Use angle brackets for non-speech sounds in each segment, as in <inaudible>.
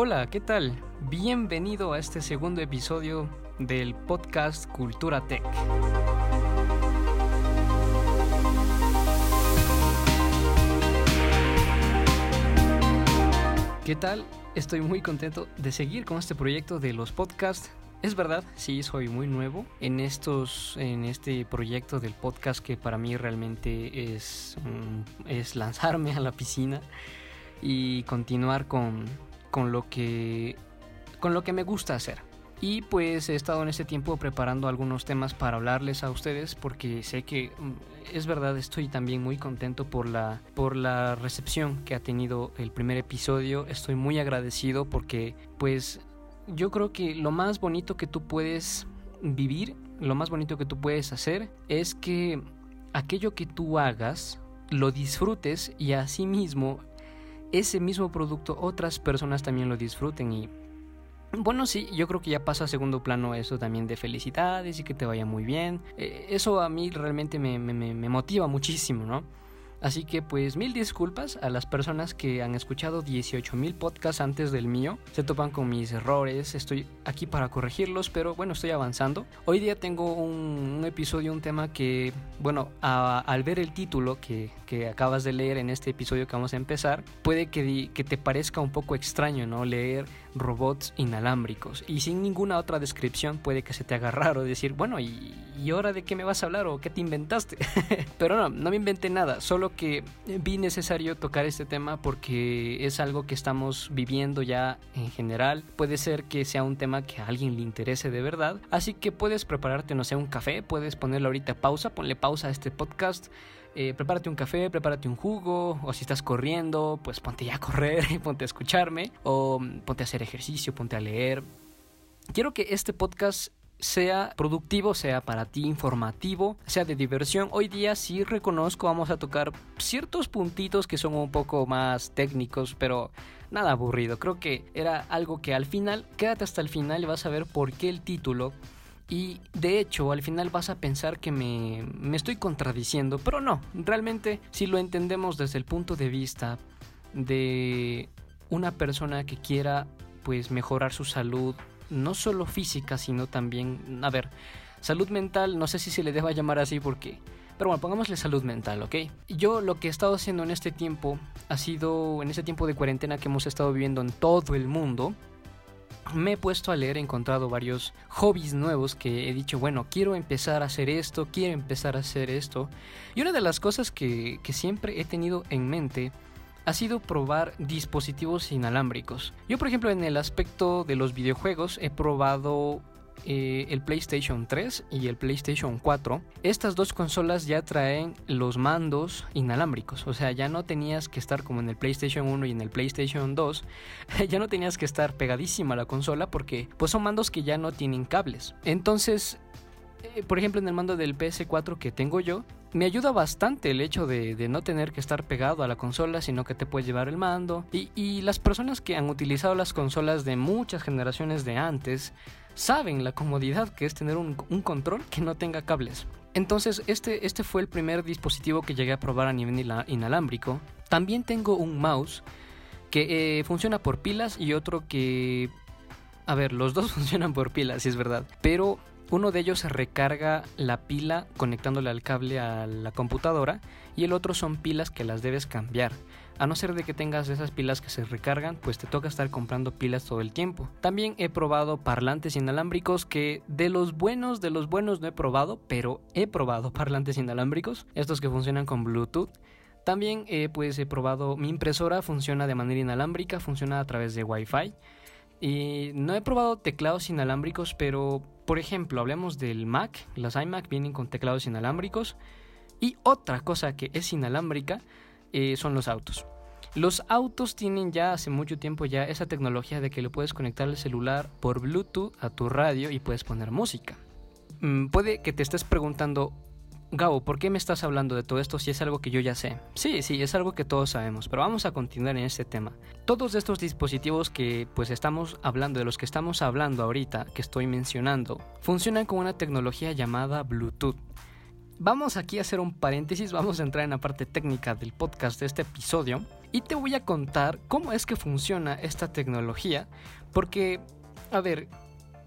Hola, ¿qué tal? Bienvenido a este segundo episodio del podcast Cultura Tech. ¿Qué tal? Estoy muy contento de seguir con este proyecto de los podcasts. Es verdad, sí, soy muy nuevo en estos, en este proyecto del podcast que para mí realmente es, mm, es lanzarme a la piscina y continuar con, con lo que con lo que me gusta hacer. Y pues he estado en este tiempo preparando algunos temas para hablarles a ustedes porque sé que mm, es verdad estoy también muy contento por la por la recepción que ha tenido el primer episodio. Estoy muy agradecido porque pues yo creo que lo más bonito que tú puedes vivir, lo más bonito que tú puedes hacer es que aquello que tú hagas lo disfrutes y asimismo ese mismo producto otras personas también lo disfruten y bueno, sí, yo creo que ya pasa a segundo plano eso también de felicidades y que te vaya muy bien. Eh, eso a mí realmente me, me, me motiva muchísimo, ¿no? Así que pues mil disculpas a las personas que han escuchado 18.000 podcasts antes del mío. Se topan con mis errores, estoy aquí para corregirlos, pero bueno, estoy avanzando. Hoy día tengo un, episodio, un tema que, bueno, al ver el título que, que, acabas de leer en este episodio que vamos a empezar, puede que, que te parezca un poco extraño, ¿no? Leer robots inalámbricos y sin ninguna otra descripción puede que se te haga <laughs> raro decir, bueno, ¿y, y ahora de qué me vas a hablar o qué te inventaste? <laughs> pero no, no me inventé nada, solo que vi necesario tocar este tema porque es algo que estamos viviendo ya en general. Puede ser que sea un tema que a alguien le interese de verdad. Así que puedes prepararte, no sé, un café, puedes ponerle ahorita pausa, ponle pausa a este podcast. Eh, prepárate un café, prepárate un jugo, o si estás corriendo, pues ponte ya a correr, <laughs> ponte a escucharme, o ponte a hacer ejercicio, ponte a leer. Quiero que este podcast sea productivo, sea para ti informativo, sea de diversión. Hoy día sí reconozco, vamos a tocar ciertos puntitos que son un poco más técnicos, pero nada aburrido. Creo que era algo que al final, quédate hasta el final y vas a ver por qué el título. Y de hecho, al final vas a pensar que me, me estoy contradiciendo, pero no, realmente si lo entendemos desde el punto de vista de una persona que quiera pues mejorar su salud, no solo física, sino también, a ver, salud mental, no sé si se le deba llamar así porque... Pero bueno, pongámosle salud mental, ¿ok? Yo lo que he estado haciendo en este tiempo ha sido, en este tiempo de cuarentena que hemos estado viviendo en todo el mundo, me he puesto a leer, he encontrado varios hobbies nuevos que he dicho, bueno, quiero empezar a hacer esto, quiero empezar a hacer esto. Y una de las cosas que, que siempre he tenido en mente ha sido probar dispositivos inalámbricos. Yo, por ejemplo, en el aspecto de los videojuegos he probado eh, el PlayStation 3 y el PlayStation 4. Estas dos consolas ya traen los mandos inalámbricos, o sea, ya no tenías que estar como en el PlayStation 1 y en el PlayStation 2, <laughs> ya no tenías que estar pegadísima a la consola porque pues son mandos que ya no tienen cables. Entonces, eh, por ejemplo, en el mando del PS4 que tengo yo, me ayuda bastante el hecho de, no tener que estar pegado a la consola, sino que te puedes llevar el mando. Y, las personas que han utilizado las consolas de muchas generaciones de antes saben la comodidad que es tener un, control que no tenga cables. Entonces, este, este fue el primer dispositivo que llegué a probar a nivel inalámbrico. También tengo un mouse que eh, funciona por pilas y otro que... A ver, los dos <laughs> funcionan por pilas, si es verdad. Pero uno de ellos recarga la pila conectándole al cable a la computadora y el otro son pilas que las debes cambiar. A no ser de que tengas esas pilas que se recargan, pues te toca estar comprando pilas todo el tiempo. También he probado parlantes inalámbricos que de los buenos, de los buenos no he probado, pero he probado <laughs> parlantes inalámbricos, estos que funcionan con Bluetooth. También pues he probado mi impresora, funciona de manera inalámbrica, funciona a través de Wi-Fi. Y no he probado teclados inalámbricos, pero por ejemplo, hablemos del Mac. Las iMac vienen con teclados inalámbricos. Y otra cosa que es inalámbrica eh, son los autos. Los autos tienen ya hace mucho tiempo ya esa tecnología de que le puedes conectar el celular por Bluetooth a tu radio y puedes poner música. Mm, puede que te estés preguntando, Gabo, ¿por qué me estás hablando de todo esto si es algo que yo ya sé? Sí, sí, es algo que todos sabemos, pero vamos a continuar en este tema. Todos estos dispositivos que pues estamos hablando, de los que estamos hablando ahorita, que estoy mencionando, funcionan con una tecnología llamada Bluetooth. Vamos aquí a hacer un paréntesis, vamos a entrar en la parte técnica del podcast de este episodio. Y te voy a contar cómo es que funciona esta tecnología, porque, a ver,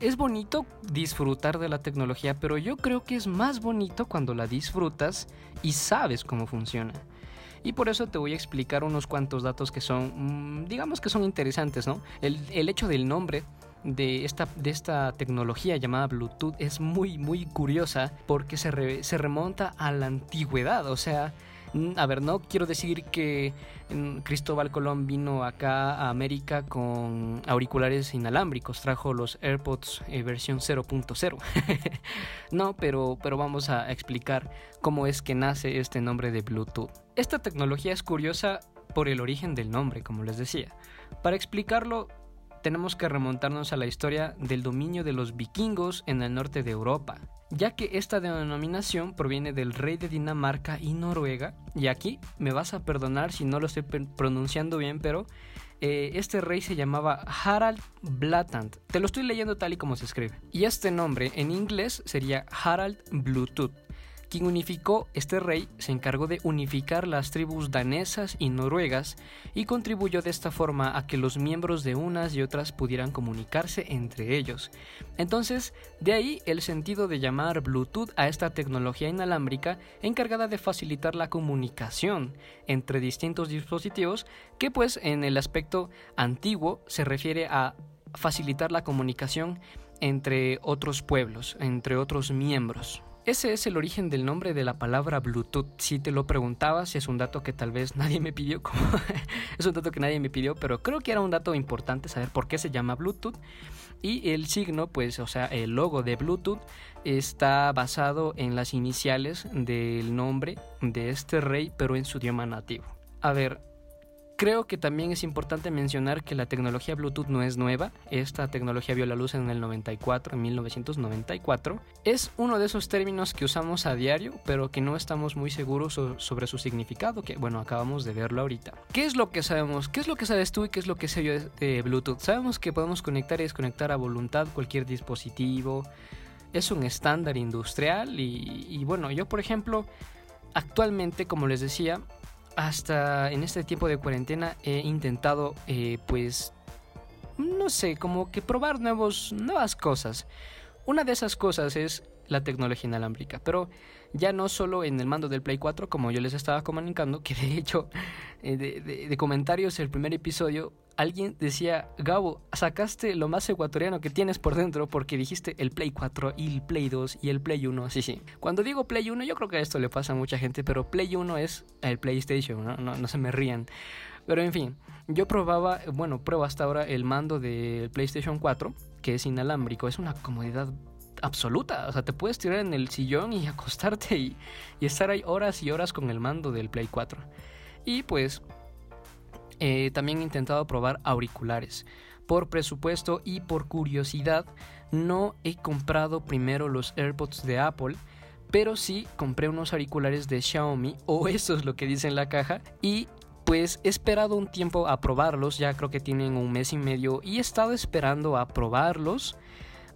es bonito disfrutar de la tecnología, pero yo creo que es más bonito cuando la disfrutas y sabes cómo funciona. Y por eso te voy a explicar unos cuantos datos que son, mm, digamos que son interesantes, ¿no? El, el hecho del nombre de esta, de esta tecnología llamada Bluetooth es muy, muy curiosa porque se, se remonta a la antigüedad. O sea, a ver, no quiero decir que mm, Cristóbal Colón vino acá a América con auriculares inalámbricos, trajo los AirPods eh, versión 0.0. <laughs> no, pero, pero vamos a explicar cómo es que nace este nombre de Bluetooth. Esta tecnología es curiosa por el origen del nombre, como les decía. Para explicarlo, tenemos que remontarnos a la historia del dominio de los vikingos en el norte de Europa, ya que esta denominación proviene del rey de Dinamarca y Noruega, y aquí me vas a perdonar si no lo estoy pronunciando bien, pero eh, este rey se llamaba Harald Blatant. Te lo estoy leyendo tal y como se escribe. Y este nombre en inglés sería Harald Bluetooth. Quien unificó este rey se encargó de unificar las tribus danesas y noruegas y contribuyó de esta forma a que los miembros de unas y otras pudieran comunicarse entre ellos. Entonces, de ahí el sentido de llamar Bluetooth a esta tecnología inalámbrica encargada de facilitar la comunicación entre distintos dispositivos que pues en el aspecto antiguo se refiere a facilitar la comunicación entre otros pueblos, entre otros miembros. Ese es el origen del nombre de la palabra Bluetooth. Si te lo preguntabas, es un dato que tal vez nadie me pidió, <laughs> es un dato que nadie me pidió, pero creo que era un dato importante saber por qué se llama Bluetooth. Y el signo, pues, o sea, el logo de Bluetooth está basado en las iniciales del nombre de este rey, pero en su idioma nativo. A ver, Creo que también es importante mencionar que la tecnología Bluetooth no es nueva. Esta tecnología vio la luz en el 94, en 1994. Es uno de esos términos que usamos a diario, pero que no estamos muy seguros sobre su significado, que bueno, acabamos de verlo ahorita. ¿Qué es lo que sabemos? ¿Qué es lo que sabes tú y qué es lo que sé yo de Bluetooth? Sabemos que podemos conectar y desconectar a voluntad cualquier dispositivo. Es un estándar industrial y, y bueno, yo por ejemplo, actualmente, como les decía, hasta en este tiempo de cuarentena he intentado, eh, pues, no sé, como que probar nuevos, nuevas cosas. Una de esas cosas es la tecnología inalámbrica, pero ya no solo en el mando del Play 4, como yo les estaba comunicando, <laughs> que de hecho, eh, de, comentarios el primer episodio, alguien decía, Gabo, sacaste lo más ecuatoriano que tienes por dentro porque dijiste el Play 4 y el Play 2 y el Play 1. Sí, sí. Cuando digo Play 1, yo creo que esto le pasa a mucha gente, pero Play 1 es el PlayStation, ¿no? No, no se me rían. Pero en fin, yo probaba, bueno, pruebo hasta ahora el mando del PlayStation 4, que es inalámbrico. Es una comodidad absoluta. O sea, te puedes tirar en el sillón y <laughs> acostarte y, estar ahí horas y horas con el mando del Play 4. Y pues eh, también he intentado probar auriculares. Por presupuesto y por curiosidad, no he comprado primero los AirPods de Apple, pero sí compré unos auriculares de Xiaomi, o <laughs> eso es lo que dice en la caja, y pues he esperado un tiempo a probarlos, ya creo que tienen un mes y medio, y he estado esperando a probarlos,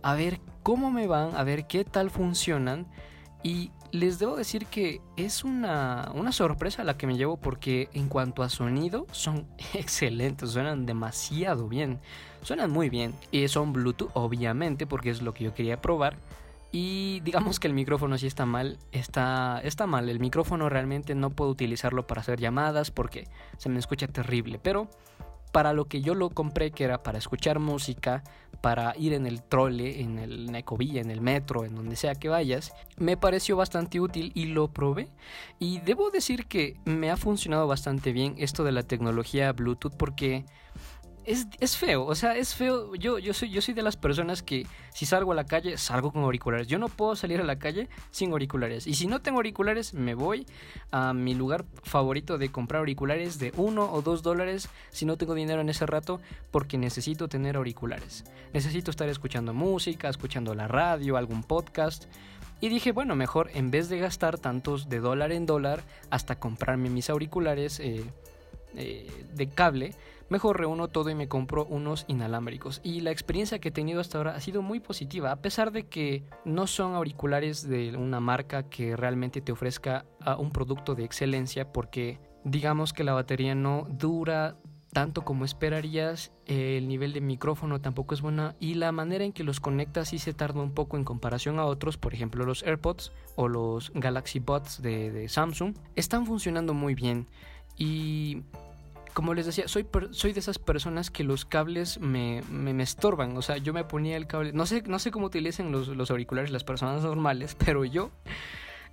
a ver cómo me van, a ver qué tal funcionan. Y les debo decir que es una, una, sorpresa la que me llevo porque en cuanto a sonido son <laughs> excelentes, suenan demasiado bien, suenan muy bien. Y son Bluetooth obviamente porque es lo que yo quería probar. Y digamos que el micrófono sí está mal, está, está mal, el micrófono realmente no puedo utilizarlo para hacer llamadas porque se me escucha terrible, pero para lo que yo lo compré, que era para escuchar música, para ir en el trole, en el ecovía, en el metro, en donde sea que vayas, me pareció bastante útil y lo probé. Y debo decir que me ha funcionado bastante bien esto de la tecnología Bluetooth porque es, feo, o sea, es feo. Yo, yo, soy, yo soy de las personas que si salgo a la calle, salgo con auriculares. Yo no puedo salir a la calle sin auriculares. Y si no tengo auriculares, me voy a mi lugar favorito de comprar auriculares de uno o dos dólares si no tengo dinero en ese rato, porque necesito tener auriculares. Necesito estar escuchando música, escuchando la radio, algún podcast. Y dije, bueno, mejor en vez de gastar tantos de dólar en dólar hasta comprarme mis auriculares eh, eh, de cable, mejor reúno todo y me compro unos inalámbricos. Y la experiencia que he tenido hasta ahora ha sido muy positiva, a pesar de que no son auriculares de una marca que realmente te ofrezca un producto de excelencia, porque digamos que la batería no dura tanto como esperarías, el nivel de micrófono tampoco es buena y la manera en que los conectas sí se tarda un poco en comparación a otros, por ejemplo los AirPods o los Galaxy Buds de, Samsung, están funcionando muy bien y como les decía, soy, soy de esas personas que los cables me, me, estorban. O sea, yo me ponía el cable. No sé, no sé cómo utilicen los, los auriculares las personas normales, <laughs> pero yo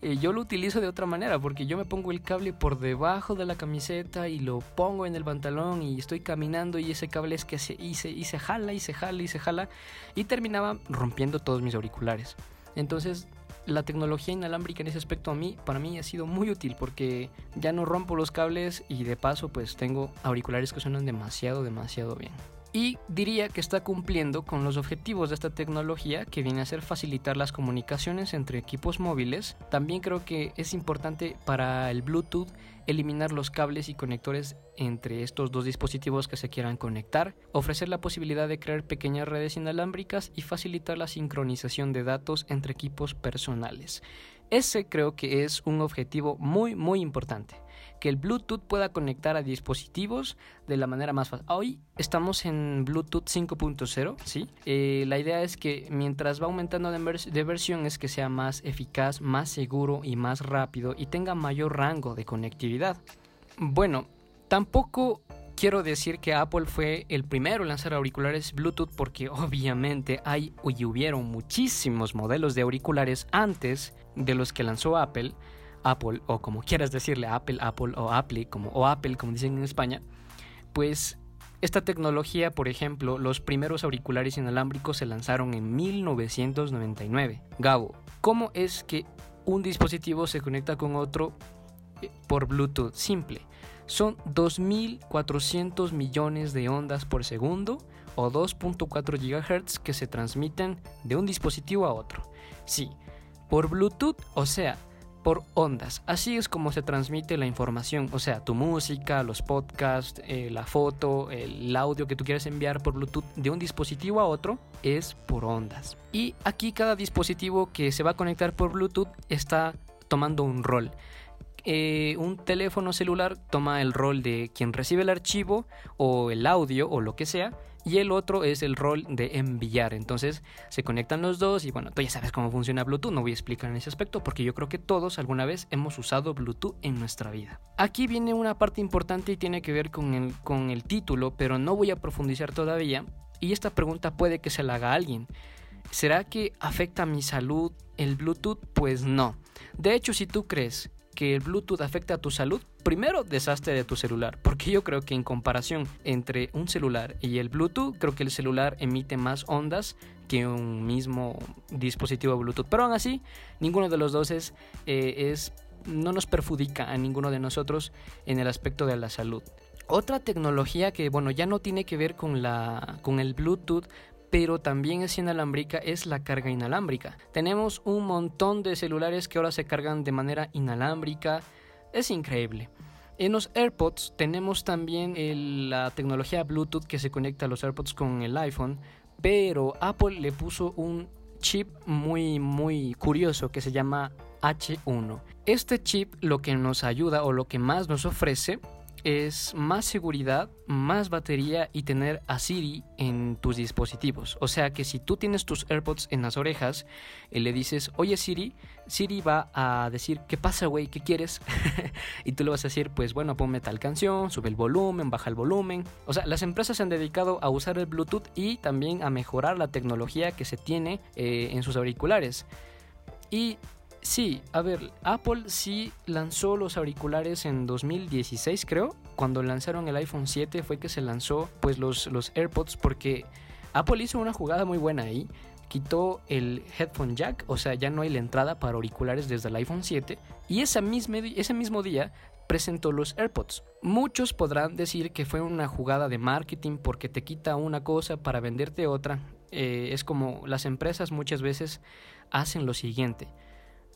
eh, yo lo utilizo de otra manera porque yo me pongo el cable por debajo de la camiseta y lo pongo en el pantalón y estoy caminando y ese cable es que se, y se, y se jala y se jala y se jala y terminaba rompiendo todos mis auriculares. Entonces la tecnología inalámbrica en ese aspecto a mí, para mí ha sido muy útil porque ya no rompo los cables y de paso pues tengo auriculares que suenan demasiado, demasiado bien y diría que está cumpliendo con los objetivos de esta tecnología que viene a ser facilitar las comunicaciones entre equipos móviles. También creo que es importante para el Bluetooth eliminar los cables y conectores entre estos dos dispositivos que se quieran conectar, ofrecer la posibilidad de crear pequeñas redes inalámbricas y facilitar la sincronización de datos entre equipos personales. Ese creo que es un objetivo muy muy importante que el Bluetooth pueda conectar a dispositivos de la manera más fácil. Hoy estamos en Bluetooth 5.0, ¿sí? Eh, la idea es que mientras va aumentando de, versión es que sea más eficaz, más seguro y más rápido y tenga mayor rango de conectividad. Bueno, tampoco quiero decir que Apple fue el primero en lanzar auriculares Bluetooth porque <laughs> obviamente hay y hubieron muchísimos modelos de auriculares antes de los que lanzó Apple. Apple, o como quieras decirle, Apple, Apple o Apple, como, o Apple, como dicen en España, pues esta tecnología, por ejemplo, los primeros auriculares inalámbricos se lanzaron en 1999. Gabo, ¿cómo es que un dispositivo se conecta con otro eh, por Bluetooth? Simple. Son 2.400 millones de ondas por segundo o 2.4 GHz que se transmiten de un dispositivo a otro. Sí, por Bluetooth, o sea, por ondas. Así es como se transmite la información, o sea, tu música, los podcasts, eh, la foto, el audio que tú quieres enviar por Bluetooth de un dispositivo a otro es por ondas. Y aquí cada dispositivo que se va a conectar por Bluetooth está tomando un rol. Eh, un teléfono celular toma el rol de quien recibe el archivo o el audio o lo que sea y el otro es el rol de enviar. Entonces se conectan los dos y bueno, tú ya sabes cómo funciona Bluetooth, no voy a explicar en ese aspecto porque yo creo que todos alguna vez hemos usado Bluetooth en nuestra vida. Aquí viene una parte importante y tiene que ver con el, con el título, pero no voy a profundizar todavía y esta pregunta puede que se la haga alguien. ¿Será que afecta a mi salud el Bluetooth? Pues no. De hecho, si tú crees que el Bluetooth afecta a tu salud, primero deshazte de tu celular, porque yo creo que en comparación entre un celular y el Bluetooth, creo que el celular emite más ondas que un mismo dispositivo Bluetooth. Pero aún así, ninguno de los dos es, eh, es no nos perjudica a ninguno de nosotros en el aspecto de la salud. Otra tecnología que, bueno, ya no tiene que ver con, la, con el Bluetooth, pero también es inalámbrica es la carga inalámbrica. Tenemos un montón de celulares que ahora se cargan de manera inalámbrica. Es increíble. En los AirPods tenemos también la tecnología Bluetooth que se conecta a los AirPods con el iPhone, pero Apple le puso un chip muy muy curioso que se llama H1. Este chip lo que nos ayuda o lo que más nos ofrece es más seguridad, más batería y tener a Siri en tus dispositivos. O sea que si tú tienes tus AirPods en las orejas y le dices, oye Siri, Siri va a decir, ¿qué pasa, güey? ¿Qué quieres? <laughs> y tú le vas a decir, pues bueno, ponme tal canción, sube el volumen, baja el volumen. O sea, las empresas se han dedicado a usar el Bluetooth y también a mejorar la tecnología que se tiene eh, en sus auriculares. Y Sí, a ver, Apple sí lanzó los auriculares en 2016, creo. Cuando lanzaron el iPhone 7 fue que se lanzó pues los, los AirPods porque Apple hizo una jugada muy buena ahí. Quitó el headphone jack, o sea, ya no hay la entrada para auriculares desde el iPhone 7. Y ese mismo, ese mismo día presentó los AirPods. Muchos podrán decir que fue una jugada de marketing porque te quita una cosa para venderte otra. Eh, es como las empresas muchas veces hacen lo siguiente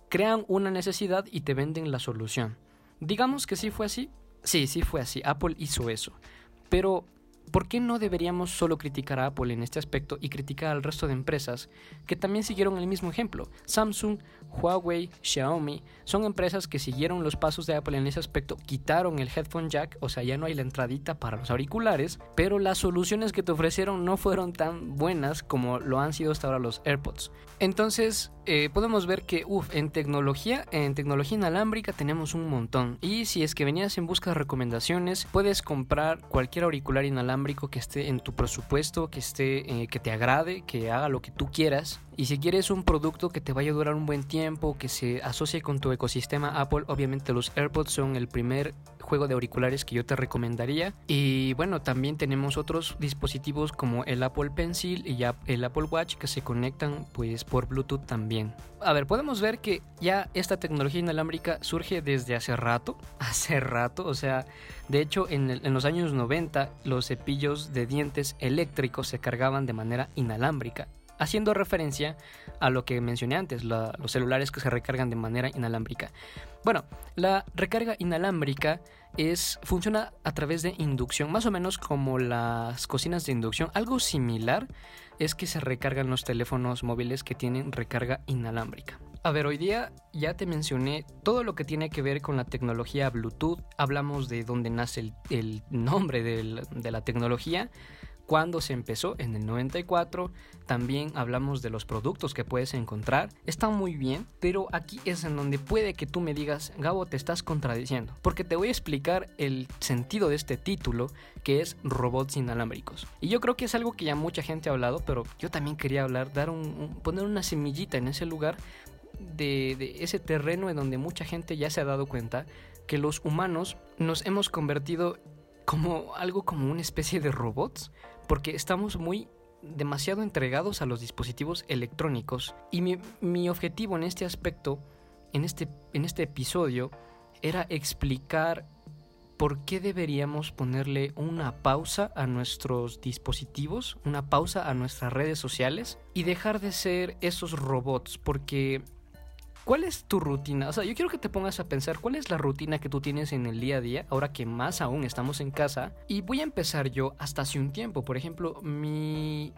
crean una necesidad y te venden la solución. Digamos que sí fue así. Sí, sí fue así. Apple hizo eso. Pero ¿por qué no deberíamos solo criticar a Apple en este aspecto y criticar al resto de empresas que también siguieron el mismo ejemplo? Samsung, Huawei, Xiaomi son empresas que siguieron los pasos de Apple en ese aspecto, quitaron el headphone jack, o sea, ya no hay la entradita para los auriculares, pero las soluciones que te ofrecieron no fueron tan buenas como lo han sido hasta ahora los AirPods. Entonces, eh, podemos ver que, uff, en tecnología, en tecnología inalámbrica tenemos un montón. Y si es que venías en busca de recomendaciones, puedes comprar cualquier auricular inalámbrico que esté en tu presupuesto, que esté, eh, que te agrade, que haga lo que tú quieras. Y si quieres un producto que te vaya a durar un buen tiempo, que se asocie con tu ecosistema Apple, obviamente los AirPods son el primer juego de auriculares que yo te recomendaría. Y bueno, también tenemos otros dispositivos como el Apple Pencil y el Apple Watch que se conectan pues por Bluetooth también. A ver, podemos ver que ya esta tecnología inalámbrica surge desde hace rato, <laughs> hace rato, o sea, de hecho en, en los años 90 los cepillos de dientes eléctricos se cargaban de manera inalámbrica haciendo referencia a lo que mencioné antes, los celulares que se recargan de manera inalámbrica. Bueno, la recarga inalámbrica es, funciona a través de inducción, más o menos como las cocinas de inducción. Algo similar es que se recargan los teléfonos móviles que tienen recarga inalámbrica. A ver, hoy día ya te mencioné todo lo que tiene que ver con la tecnología Bluetooth. Hablamos de dónde nace el, nombre de la tecnología cuándo se empezó, en el 94. También hablamos de los productos que puedes encontrar. Está muy bien, pero aquí es en donde puede que tú me digas, Gabo, te estás contradiciendo. Porque te voy a explicar el sentido de este título, que es robots inalámbricos. Y yo creo que es algo que ya mucha gente ha hablado, pero yo también quería hablar, dar un, poner una semillita en ese lugar de, de, ese terreno en donde mucha gente ya se ha dado cuenta que los humanos nos hemos convertido como algo como una especie de robots porque estamos muy demasiado entregados a los dispositivos electrónicos y mi, objetivo en este aspecto, en este, en este episodio, era explicar por qué deberíamos ponerle una pausa a nuestros dispositivos, una pausa a nuestras redes sociales y dejar de ser esos robots, porque ¿Cuál es tu rutina? O sea, yo quiero que te pongas a pensar cuál es la rutina que tú tienes en el día a día, ahora que más aún estamos en casa. Y voy a empezar yo hasta hace un tiempo. Por ejemplo, mi,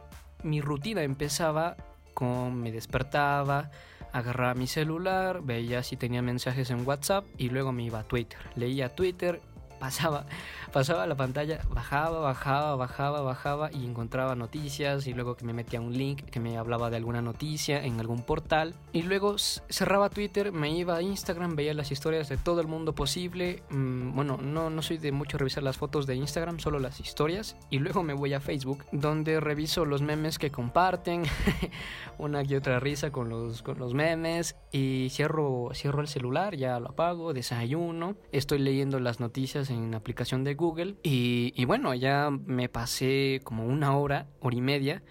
rutina empezaba con me despertaba, agarraba mi celular, veía si tenía mensajes en WhatsApp y luego me iba a Twitter. Leía Twitter, pasaba, <laughs> pasaba la pantalla, bajaba, bajaba, bajaba, bajaba y encontraba noticias y luego que me metía un link que me hablaba de alguna noticia en algún portal y luego cerraba Twitter, me iba a Instagram, veía las historias de todo el mundo posible. Mm, bueno, no, no soy de mucho revisar las fotos de Instagram, solo las historias y luego me voy a Facebook donde reviso los memes que comparten, <laughs> una y otra risa con los, con los memes y cierro, cierro el celular, ya lo apago, desayuno, estoy leyendo las noticias en la aplicación de Google y, bueno, ya me pasé como una hora, hora y media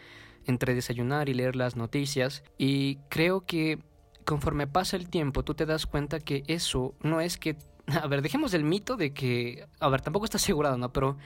entre desayunar y leer las noticias y creo que conforme pasa el tiempo tú te das cuenta que eso no es que... <laughs> A ver, dejemos el mito de que... A ver, tampoco está asegurado, ¿no? Pero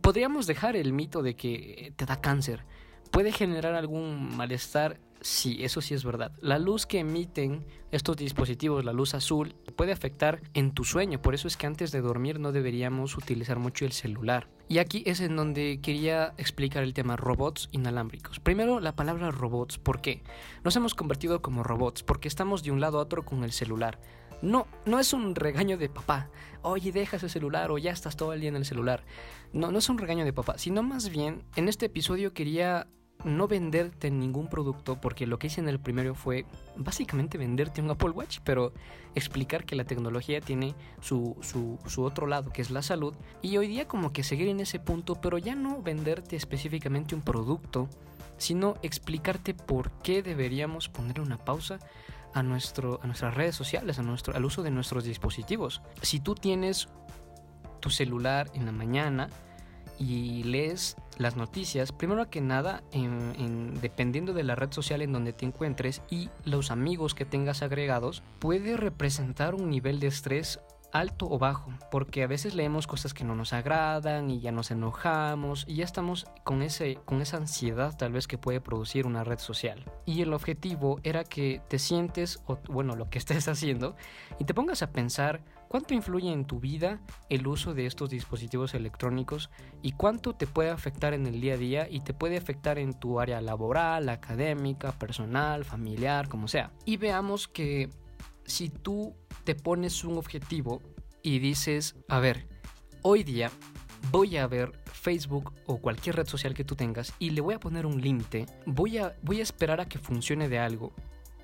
podríamos dejar el mito de que te da cáncer. Puede generar algún malestar Sí, eso sí es verdad. La luz que emiten estos dispositivos, la luz azul, puede afectar en tu sueño. Por eso es que antes de dormir no deberíamos utilizar mucho el celular. Y aquí es en donde quería explicar el tema robots inalámbricos. Primero, la palabra robots. ¿Por qué? Nos hemos convertido como robots porque estamos de un lado a otro con el celular. No, no es un regaño de papá. Oye, deja ese celular o ya estás todo el día en el celular. No, no es un regaño de papá, sino más bien en este episodio quería no venderte ningún producto, porque lo que hice en el primero fue básicamente venderte un Apple Watch, pero explicar que la tecnología tiene su, su, otro lado, que es la salud, y hoy día como que seguir en ese punto, pero ya no venderte específicamente un producto, sino explicarte por qué deberíamos poner una pausa a, nuestro, a nuestras redes sociales, a nuestro, al uso de nuestros dispositivos. Si tú tienes tu celular en la mañana y lees las noticias, primero que nada, en, dependiendo de la red social en donde te encuentres y los amigos que tengas agregados, puede representar un nivel de estrés alto o bajo, porque a veces leemos cosas que no nos agradan y ya nos enojamos y ya estamos con, ese, con esa ansiedad tal vez que puede producir una red social. Y el objetivo era que te sientes, o bueno, lo que <laughs> estés haciendo, y te pongas a pensar cuánto influye en tu vida el uso de estos dispositivos electrónicos y cuánto te puede afectar en el día a día y te puede afectar en tu área laboral, académica, personal, familiar, como sea. Y veamos que si tú te pones un objetivo y dices, a ver, hoy día voy a ver Facebook o cualquier red social que tú tengas y le voy a poner un límite, voy a, voy a esperar a que funcione de algo.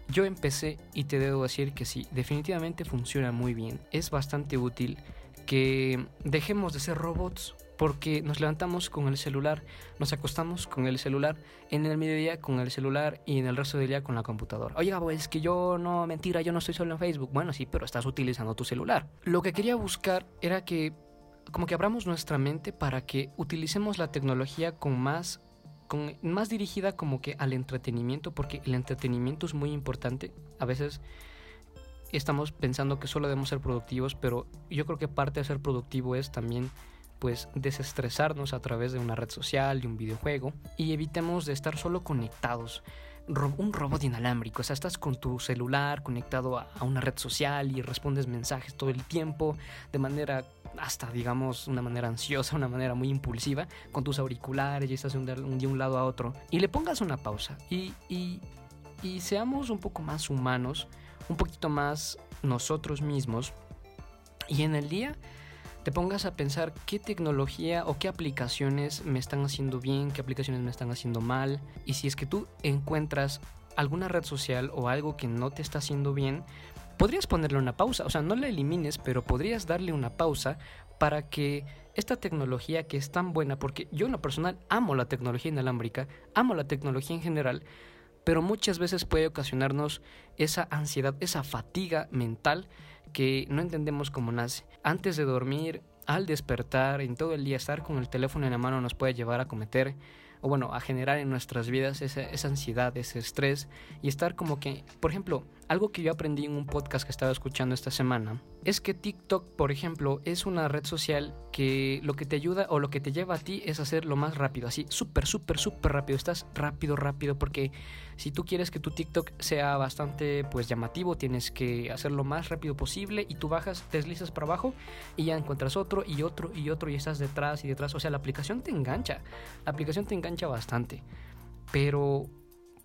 Yo empecé y te debo decir que sí, definitivamente funciona muy bien. Es bastante útil que dejemos de ser robots porque nos levantamos con el celular, nos acostamos con el celular, en el mediodía con el celular y en el resto del día con la computadora. Oye, Gabo, es que yo no, mentira, yo no estoy solo en Facebook. Bueno, sí, pero estás utilizando tu celular. Lo que quería buscar era que, como que abramos nuestra mente para que utilicemos la tecnología con más con, más dirigida como que al entretenimiento, porque el entretenimiento es muy importante. A veces estamos pensando que solo debemos ser productivos, pero yo creo que parte de ser productivo es también pues desestresarnos a través de una red social, de un videojuego y evitemos de estar solo conectados. un robot inalámbrico, o sea, estás con tu celular conectado a, una red social y respondes mensajes todo el tiempo de manera hasta digamos una manera ansiosa, una manera muy impulsiva, con tus auriculares y estás de un, lado a otro y le pongas una pausa y, y seamos un poco más humanos, un poquito más nosotros mismos y en el día te pongas a pensar qué tecnología o qué aplicaciones me están haciendo bien, qué aplicaciones me están haciendo mal. Y si es que tú encuentras alguna red social o algo que no te está haciendo bien, podrías ponerle una pausa. O sea, no la elimines, pero podrías darle una pausa para que esta tecnología que es tan buena, porque yo en lo personal amo la tecnología inalámbrica, amo la tecnología en general, pero muchas veces puede ocasionarnos esa ansiedad, esa fatiga mental que no entendemos cómo nace. Antes de dormir, al despertar, en todo el día estar con el teléfono en la mano nos puede llevar a cometer o bueno, a generar en nuestras vidas esa, esa, ansiedad, ese estrés y estar como que, por ejemplo, algo que yo aprendí en un podcast que estaba escuchando esta semana es que TikTok, por ejemplo, es una red social que lo que te ayuda o lo que te lleva a ti es hacer lo más rápido, así, súper, súper, súper rápido, estás rápido, rápido, porque si tú quieres que tu TikTok sea bastante, pues, llamativo, tienes que hacerlo lo más rápido posible y tú bajas, deslizas para abajo y ya encuentras otro y otro y otro y estás detrás y detrás, o sea, la aplicación te engancha, la aplicación te engancha bastante, pero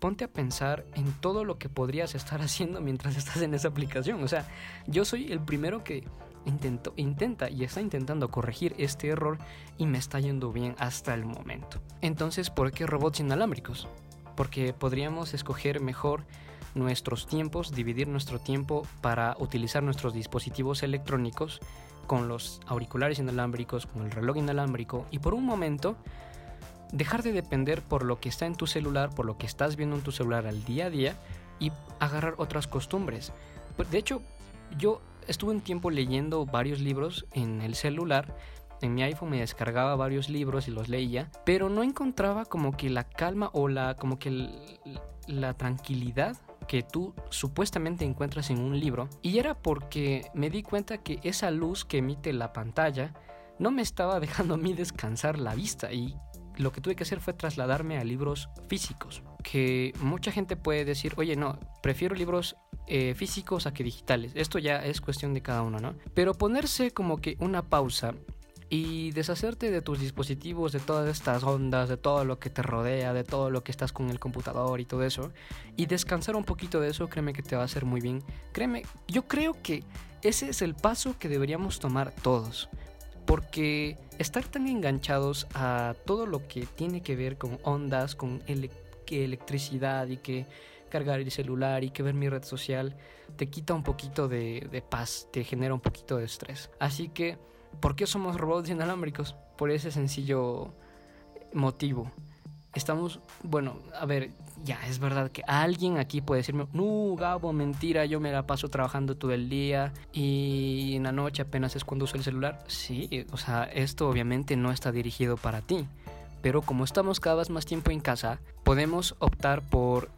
ponte a pensar en todo lo que podrías estar <laughs> haciendo mientras estás en esa aplicación. O sea, yo soy el primero que intento, intenta y está intentando corregir este error y me está yendo bien hasta el momento. Entonces, ¿por qué robots inalámbricos? Porque podríamos escoger mejor nuestros tiempos, dividir nuestro tiempo para utilizar nuestros dispositivos electrónicos con los auriculares inalámbricos, con el reloj inalámbrico y por un momento dejar de depender por lo que está en tu celular, por lo que estás viendo en tu celular al día a día y agarrar otras costumbres. Pues, de hecho, yo estuve un tiempo leyendo varios libros en el celular. En mi iPhone me descargaba varios libros y los leía, pero no encontraba como que la calma o la como que la tranquilidad que tú supuestamente encuentras en un libro. Y era porque me di cuenta que esa luz que emite la pantalla no me estaba <laughs> dejando a mí descansar la vista y lo que tuve que hacer fue trasladarme a libros físicos. Que mucha gente puede decir, oye, no, prefiero libros eh, físicos a que digitales. Esto ya es cuestión de cada uno, ¿no? Pero ponerse como que una pausa y deshacerte de tus dispositivos, de todas estas ondas, de todo lo que te rodea, de todo lo que estás con el computador y todo eso, y descansar un poquito de eso, créeme que te va a hacer muy bien. Créeme, yo creo que ese es el paso que deberíamos tomar todos. Porque estar tan enganchados a todo lo que tiene que ver con ondas, con electricidad y que cargar el celular y que ver mi red social, te quita un poquito de, de paz, te genera un poquito de estrés. Así que, ¿por qué somos robots inalámbricos? Por ese sencillo motivo. Estamos, bueno, a ver, ya es verdad que alguien aquí puede decirme, no, Gabo, mentira, yo me la paso trabajando todo el día y en la noche apenas es cuando uso el celular. Sí, o sea, esto obviamente no está dirigido para ti. Pero como estamos cada vez más tiempo en casa, podemos optar por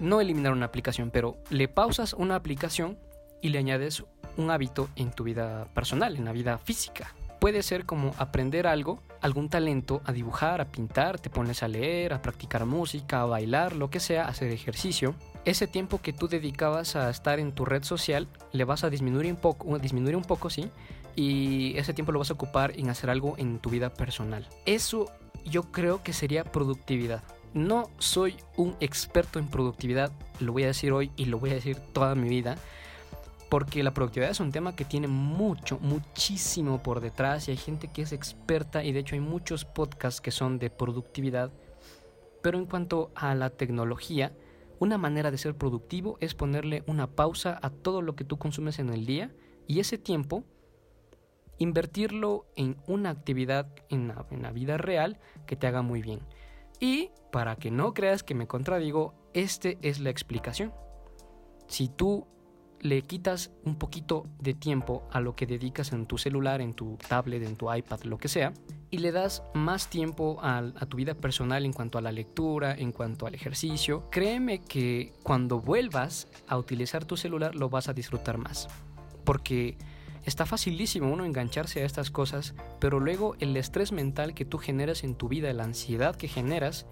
no eliminar una aplicación, pero le pausas una aplicación y le añades un hábito en tu vida personal, en la vida física. Puede ser como aprender algo, algún talento, a dibujar, a pintar, te pones a leer, a practicar música, a bailar, lo que sea, a hacer ejercicio. Ese tiempo que tú dedicabas a estar en tu red social le vas a disminuir un poco, disminuir un poco, sí, y ese tiempo lo vas a ocupar en hacer algo en tu vida personal. Eso yo creo que sería productividad. No soy un experto en productividad, lo voy a decir hoy y lo voy a decir toda mi vida, porque la productividad es un tema que tiene mucho, muchísimo por detrás y hay gente que es experta y de hecho hay muchos podcasts que son de productividad. Pero en cuanto a la tecnología, una manera de ser productivo es ponerle una pausa a todo lo que tú consumes en el día y ese tiempo invertirlo en una actividad en la, en la vida real que te haga muy bien. Y para que no creas que me contradigo, este es la explicación. Si tú le quitas un poquito de tiempo a lo que dedicas en tu celular, en tu tablet, en tu iPad, lo que sea, y le das más tiempo a, tu vida personal en cuanto a la lectura, en cuanto al ejercicio, créeme que cuando vuelvas a utilizar tu celular lo vas a disfrutar más. Porque está facilísimo uno engancharse a estas cosas, pero luego el estrés mental que tú generas en tu vida, la ansiedad que generas,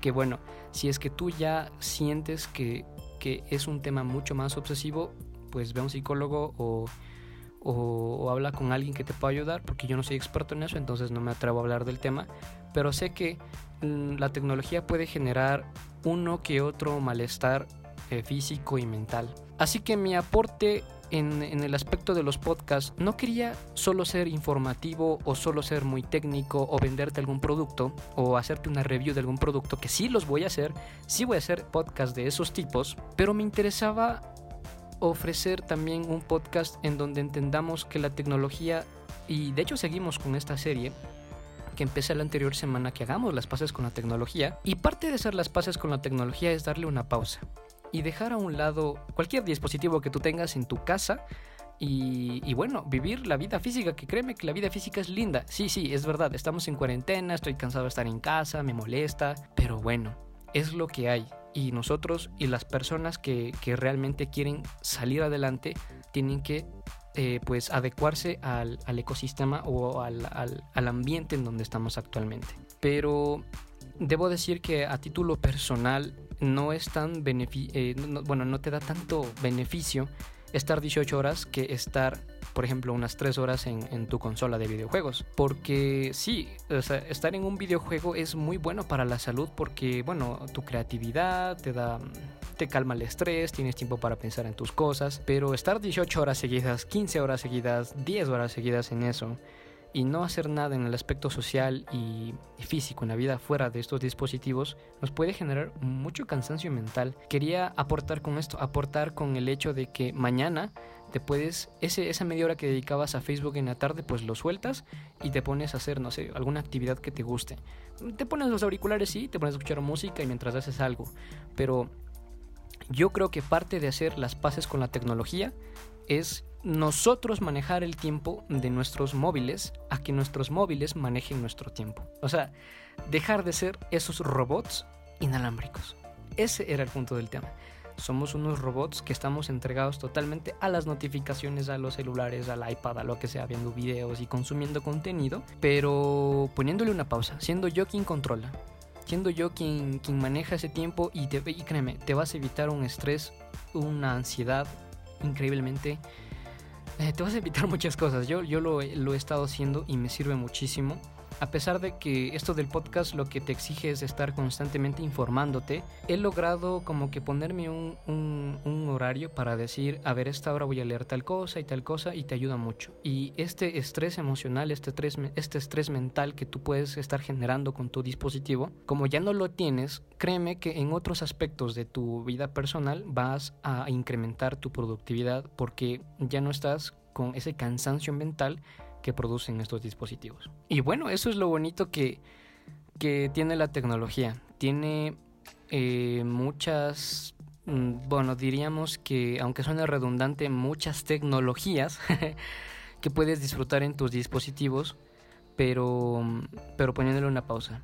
que bueno, si es que tú ya sientes que, que es un tema mucho más obsesivo, pues ve a un psicólogo o, habla con alguien que te pueda ayudar, porque yo no soy experto en eso, entonces no me atrevo a hablar del tema, pero sé que mm, la tecnología puede generar uno que otro malestar eh, físico y mental. Así que mi aporte en, en, el aspecto de los podcasts no quería solo ser informativo o solo ser muy técnico o venderte algún producto o hacerte una review de algún producto, que sí los voy a hacer, sí voy a hacer podcasts de esos tipos, pero me interesaba ofrecer también un podcast en donde entendamos que la tecnología, y de hecho seguimos con esta serie, que empecé la anterior semana, que hagamos las paces con la tecnología, y parte de hacer las paces con la tecnología es darle una pausa y dejar a un lado cualquier dispositivo que tú tengas en tu casa y, y, bueno, vivir la vida física, que créeme que la vida física es linda. Sí, sí, es verdad, estamos en cuarentena, estoy cansado de estar en casa, me molesta, pero bueno, es lo que hay y nosotros y las personas que, realmente quieren salir adelante tienen que eh, pues adecuarse al, ecosistema o al, ambiente en donde estamos actualmente. Pero debo decir que a título personal no es tan eh, bueno, no te da tanto beneficio estar 18 horas que estar, por ejemplo, unas 3 horas en, tu consola de videojuegos. Porque sí, estar en un videojuego es muy bueno para la salud porque, bueno, tu creatividad te da te calma el estrés, tienes tiempo para pensar en tus cosas, pero estar 18 horas seguidas, 15 horas seguidas, 10 horas seguidas en eso, y no hacer nada en el aspecto social y físico en la vida fuera de estos dispositivos nos puede generar mucho cansancio mental. Quería aportar con esto, aportar con el hecho de que mañana te puedes, ese, esa media hora que dedicabas a Facebook en la tarde, pues lo sueltas y te pones a hacer, no sé, alguna actividad que te guste. Te pones los auriculares, sí, te pones a escuchar música y mientras haces algo. Pero yo creo que parte de hacer las paces con la tecnología es nosotros manejar el tiempo de nuestros móviles a que nuestros móviles manejen nuestro tiempo. O sea, dejar de ser esos robots inalámbricos. Ese era el punto del tema. Somos unos robots que estamos entregados totalmente a las notificaciones, a los celulares, al iPad, a lo que sea, viendo videos y consumiendo contenido, pero poniéndole una pausa, siendo yo quien controla, siendo yo quien, quien maneja ese tiempo y, y créeme, te vas a evitar un estrés, una ansiedad increíblemente eh, te vas a evitar muchas cosas. Yo, yo lo, lo, he estado haciendo y me sirve muchísimo. A pesar de que esto del podcast lo que te exige es estar constantemente informándote, he logrado como que ponerme un, horario para decir, a ver, esta hora voy a leer tal cosa y tal cosa y te ayuda mucho. Y este estrés emocional, este estrés, este estrés mental que tú puedes estar generando con tu dispositivo, como ya no lo tienes, créeme que en otros aspectos de tu vida personal vas a incrementar tu productividad porque ya no estás con ese cansancio mental que producen estos dispositivos. Y bueno, eso es lo bonito que, que tiene la tecnología. Tiene eh, muchas, mm, bueno, diríamos que, aunque suene redundante, muchas tecnologías <laughs> que puedes disfrutar en tus dispositivos, pero, pero poniéndole una pausa.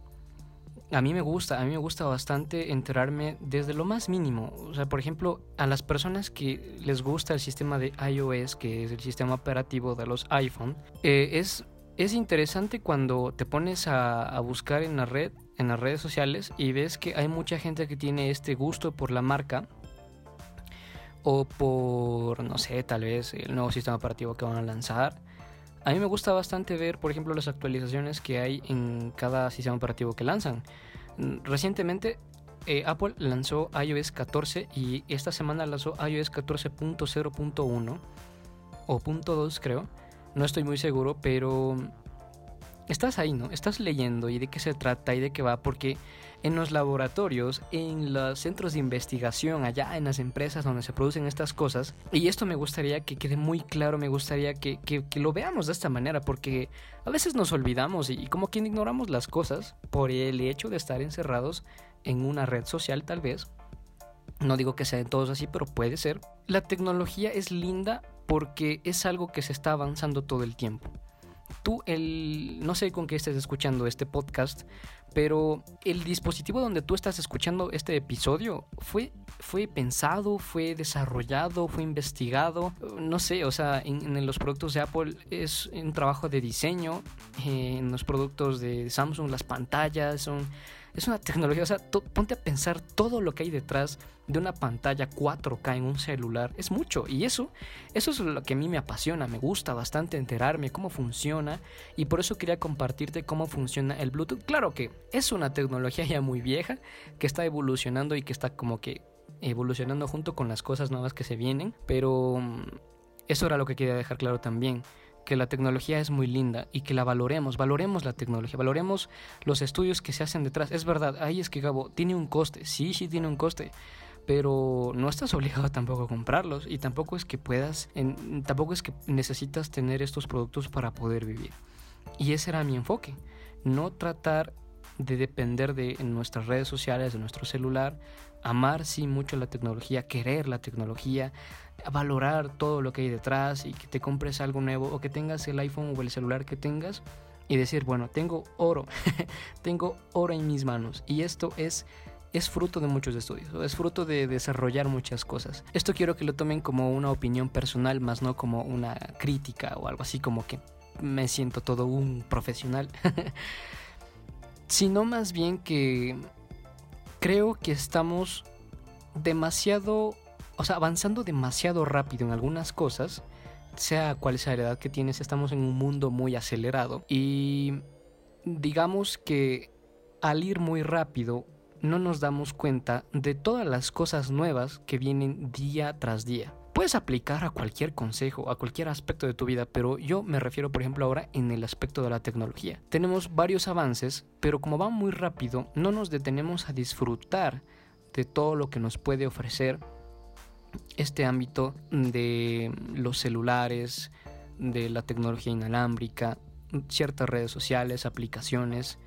A mí me gusta, a mí me gusta bastante enterarme desde lo más mínimo. O sea, por ejemplo, a las personas que les gusta el sistema de iOS, que es el sistema operativo de los iPhone, eh, es, es interesante cuando te pones a, a buscar en la red, en las redes sociales, y ves que hay mucha gente que tiene este gusto por la marca o por, no sé, tal vez el nuevo sistema operativo que van a lanzar. A mí me gusta bastante ver, por ejemplo, las actualizaciones que hay en cada sistema operativo que lanzan. Recientemente eh, Apple lanzó iOS 14 y esta semana lanzó iOS 14.0.1 o .2 creo. No estoy muy seguro, pero estás ahí, ¿no? Estás leyendo y de qué se trata y de qué va, porque en los laboratorios, en los centros de investigación, allá en las empresas donde se producen estas cosas. Y esto me gustaría que quede muy claro, me gustaría que, lo veamos de esta manera, porque a veces nos olvidamos y, como quien ignoramos las cosas por el hecho de estar encerrados en una red social tal vez. No digo que sean todos así, pero puede ser. La tecnología es linda porque es algo que se está avanzando todo el tiempo. Tú, el, no sé con qué estés escuchando este podcast, pero el dispositivo donde tú estás escuchando este episodio fue, fue pensado, fue desarrollado, fue investigado. No sé, o sea, en, los productos de Apple es un trabajo de diseño. Eh, en los productos de Samsung las pantallas son es una tecnología, o sea, ponte a pensar todo lo que hay detrás de una pantalla 4K en un celular, es mucho y eso, eso es lo que a mí me apasiona, me gusta bastante enterarme cómo funciona y por eso quería compartirte cómo funciona el Bluetooth. Claro que es una tecnología ya muy vieja que está evolucionando y que está como que evolucionando junto con las cosas nuevas que se vienen, pero mm, eso era lo que quería dejar claro también que la tecnología es muy linda y que la valoremos, valoremos la tecnología, valoremos los estudios que se hacen detrás. Es verdad, ahí es que Gabo, tiene un coste, sí, sí tiene un coste, pero no estás <laughs> obligado tampoco a comprarlos y tampoco es que puedas, tampoco es que necesitas tener estos productos para poder vivir. Y ese era mi enfoque, no tratar de depender de nuestras redes sociales, de nuestro celular, amar sí mucho la tecnología, querer la tecnología, valorar todo lo que hay detrás y que te compres algo nuevo o que tengas el iPhone o el celular que tengas y decir, bueno, tengo oro, <laughs> tengo oro en mis manos y esto es es fruto de muchos estudios, es fruto de desarrollar muchas cosas. Esto quiero que lo tomen como una opinión personal, más no como una crítica o algo así como que me siento todo un profesional, <laughs> sino más bien que creo que estamos demasiado o sea, avanzando demasiado rápido en algunas cosas, sea cual sea la edad que tienes, estamos en un mundo muy acelerado y digamos que al ir muy rápido no nos damos cuenta de todas las cosas nuevas que vienen día tras día. Puedes aplicar a cualquier consejo, a cualquier aspecto de tu vida, pero yo me refiero, por ejemplo, ahora en el aspecto de la tecnología. Tenemos varios avances, pero como va muy rápido, no nos detenemos a disfrutar de todo lo que nos puede ofrecer este ámbito de los celulares, de la tecnología inalámbrica, ciertas redes sociales, aplicaciones.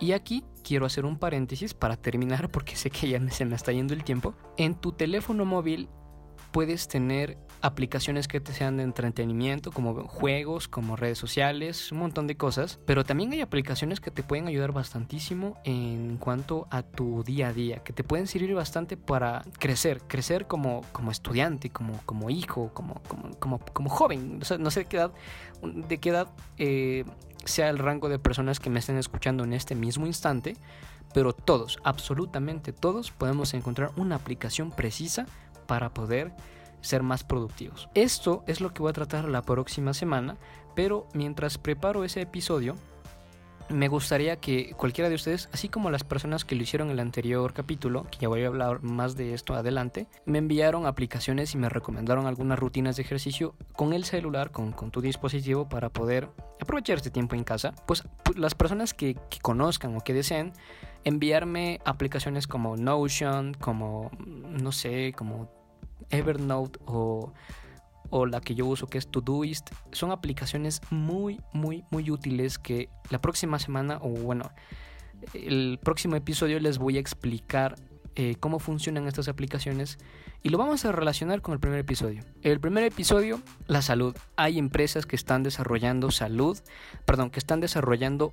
Y aquí quiero hacer un paréntesis para terminar <laughs> porque sé que ya se me está yendo el tiempo. En tu teléfono móvil puedes tener aplicaciones que te sean de entretenimiento, como juegos, como redes sociales, un montón de cosas. Pero también hay aplicaciones que te pueden ayudar bastantísimo en cuanto a tu día a día, que te pueden servir bastante para crecer, crecer como, como estudiante, como, como hijo, como, como, como, joven. no sé de qué edad, de qué edad eh, sea el rango de personas que me estén escuchando en este mismo instante. Pero todos, absolutamente todos, podemos encontrar una aplicación precisa para poder ser más productivos. Esto es lo que voy a tratar la próxima semana, pero mientras preparo ese episodio, me gustaría que cualquiera de ustedes, así como las personas que lo hicieron en el anterior capítulo, que ya voy a hablar más de esto adelante, me enviaron aplicaciones y me recomendaron algunas rutinas de ejercicio con el celular, con, tu dispositivo para poder aprovechar este tiempo en casa. Pues las personas que, que conozcan o que deseen enviarme aplicaciones como Notion, como, no sé, como Evernote o, la que yo uso que es Todoist. Son aplicaciones muy, muy, muy útiles que la próxima semana o bueno, el próximo episodio les voy a explicar eh, cómo funcionan estas aplicaciones y lo vamos a relacionar con el primer episodio. El primer episodio, la salud. Hay empresas que están desarrollando salud, perdón, que están desarrollando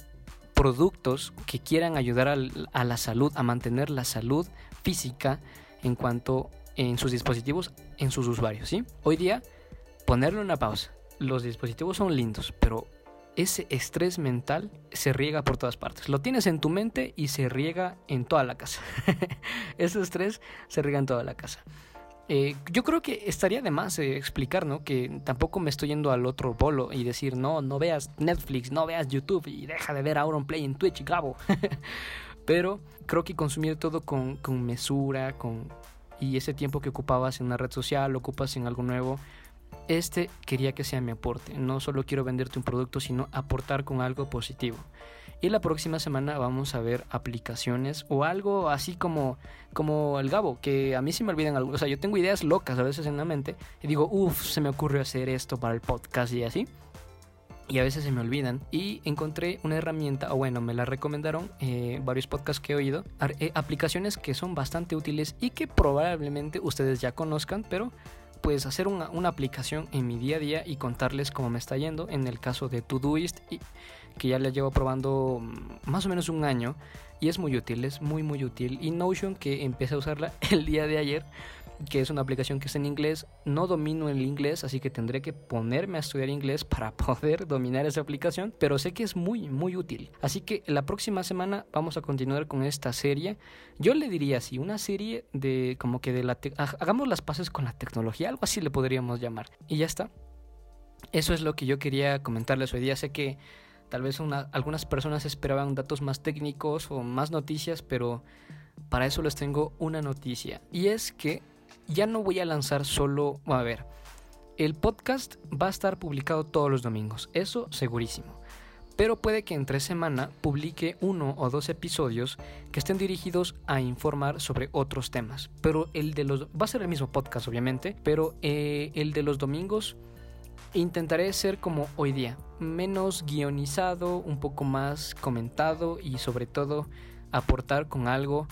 productos que quieran ayudar a la salud, a mantener la salud física en cuanto en sus dispositivos, en sus usuarios, ¿sí? Hoy día, ponerle una pausa. Los dispositivos son lindos, pero ese estrés mental se riega por todas partes. Lo tienes en tu mente y se riega en toda la casa. <laughs> ese estrés se riega en toda la casa. Eh, yo creo que estaría de más eh, explicar, ¿no? Que tampoco me estoy yendo al otro polo y decir, no, no veas Netflix, no veas YouTube y deja de ver Play en Twitch, Gabo. <laughs> Pero creo que consumir todo con, con mesura, con... Y ese tiempo que ocupabas en una red social, lo ocupas en algo nuevo, este quería que sea mi aporte. No solo quiero venderte un producto, sino aportar con algo positivo. Y la próxima semana vamos a ver aplicaciones o algo así como, como el Gabo, que a mí se me olvidan algo. O sea, yo tengo ideas locas a veces en la mente y digo, uff, se me ocurrió hacer esto para el podcast y así. Y a veces se me olvidan. Y encontré una herramienta, o bueno, me la recomendaron eh, varios podcasts que he oído, eh, aplicaciones que son bastante útiles y que probablemente ustedes ya conozcan, pero pues hacer una, una, aplicación en mi día a día y contarles cómo me está yendo. En el caso de Todoist, que ya le llevo probando mm, más o menos un año y es muy útil, es muy muy útil. Y Notion, que empecé a usarla <laughs> el día de ayer, que es una aplicación que está en inglés. No domino el inglés, así que tendré que ponerme a estudiar inglés para <laughs> poder dominar esa aplicación, pero sé que es muy, muy útil. Así que la próxima semana vamos a continuar con esta serie. Yo le diría así, una serie de como que de la... Hagamos las paces con la tecnología, algo así le podríamos llamar. Y ya está. Eso es lo que yo quería comentarles hoy día. Sé que tal vez algunas personas esperaban datos más técnicos o más noticias, pero para eso les tengo una noticia. Y es que ya no voy a lanzar solo, a ver, el podcast va a estar publicado todos los domingos, eso segurísimo. Pero puede que entre semana publique uno o dos episodios que estén dirigidos a informar sobre otros temas. Pero el de los... Va a ser el mismo podcast, obviamente, pero eh, el de los domingos intentaré ser como hoy día. Menos guionizado, un poco más comentado y sobre todo aportar con algo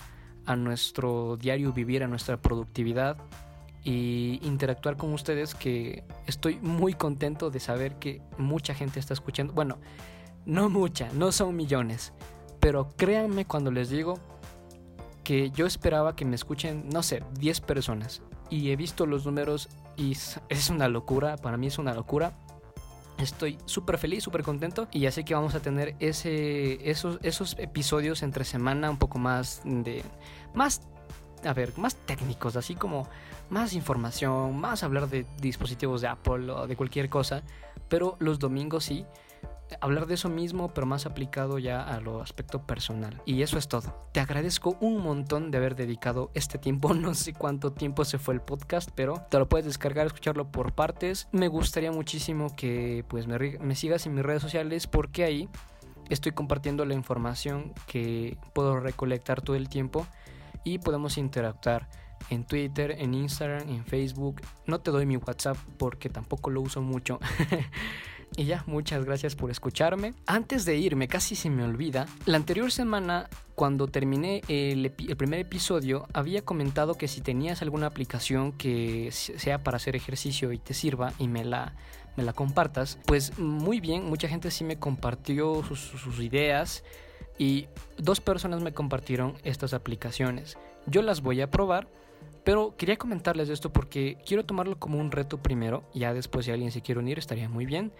a nuestro diario vivir, a nuestra productividad y interactuar con ustedes que estoy muy contento de saber que mucha gente está escuchando. Bueno, no mucha, no son millones, pero créanme cuando les digo que yo esperaba que me escuchen, no sé, 10 personas y he visto los números y es una locura, para mí es una locura. Estoy súper feliz, súper contento y ya sé que vamos a tener ese, esos, esos episodios entre semana un poco más de... Más, a ver, más técnicos, así como más información, más hablar de dispositivos de Apple o de cualquier cosa. Pero los domingos sí, hablar de eso mismo, pero más aplicado ya a lo aspecto personal. Y eso es todo. Te agradezco un montón de haber dedicado este tiempo. <laughs> No sé cuánto tiempo se fue el podcast, pero te lo puedes descargar, escucharlo por partes. Me gustaría muchísimo que pues me, me sigas en mis redes sociales porque ahí estoy compartiendo la información que puedo recolectar todo el tiempo y podemos interactuar en Twitter, en Instagram, en Facebook. No te doy mi WhatsApp porque tampoco lo uso mucho. <laughs> Y ya, muchas gracias por escucharme. Antes de irme, casi se me olvida, la anterior semana, cuando terminé el, primer episodio, había comentado que si tenías alguna aplicación que sea para hacer ejercicio y te sirva y me la, me la compartas, pues muy bien, mucha gente sí me compartió sus, sus ideas y dos personas me compartieron estas aplicaciones. Yo las voy a probar. Pero quería comentarles esto porque quiero tomarlo como un reto primero, ya después si alguien se quiere unir estaría muy bien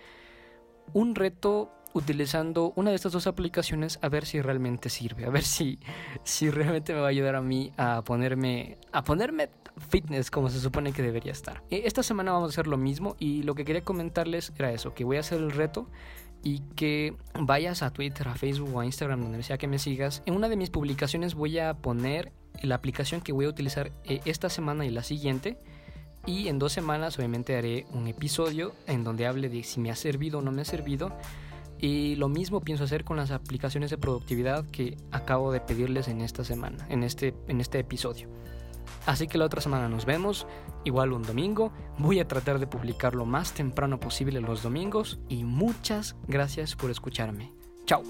un reto utilizando una de estas dos aplicaciones a ver si realmente sirve, a ver si, si realmente me va a ayudar a mí a ponerme, a ponerme fitness como se supone que debería estar. E, esta semana vamos a hacer lo mismo y lo que quería comentarles era eso, que voy a hacer el reto y que vayas a Twitter, a Facebook o a Instagram, donde sea que me sigas. En una de mis publicaciones voy a poner la aplicación que voy a utilizar eh, esta semana y la siguiente y en dos semanas obviamente haré un episodio en donde hable de si me ha servido o no me ha servido. Y lo mismo pienso hacer con las aplicaciones de productividad que acabo de pedirles en esta semana, en este, en este episodio. Así que la otra semana nos vemos, igual un domingo. Voy a tratar de publicar lo más temprano posible los domingos y muchas gracias por escucharme. Chao.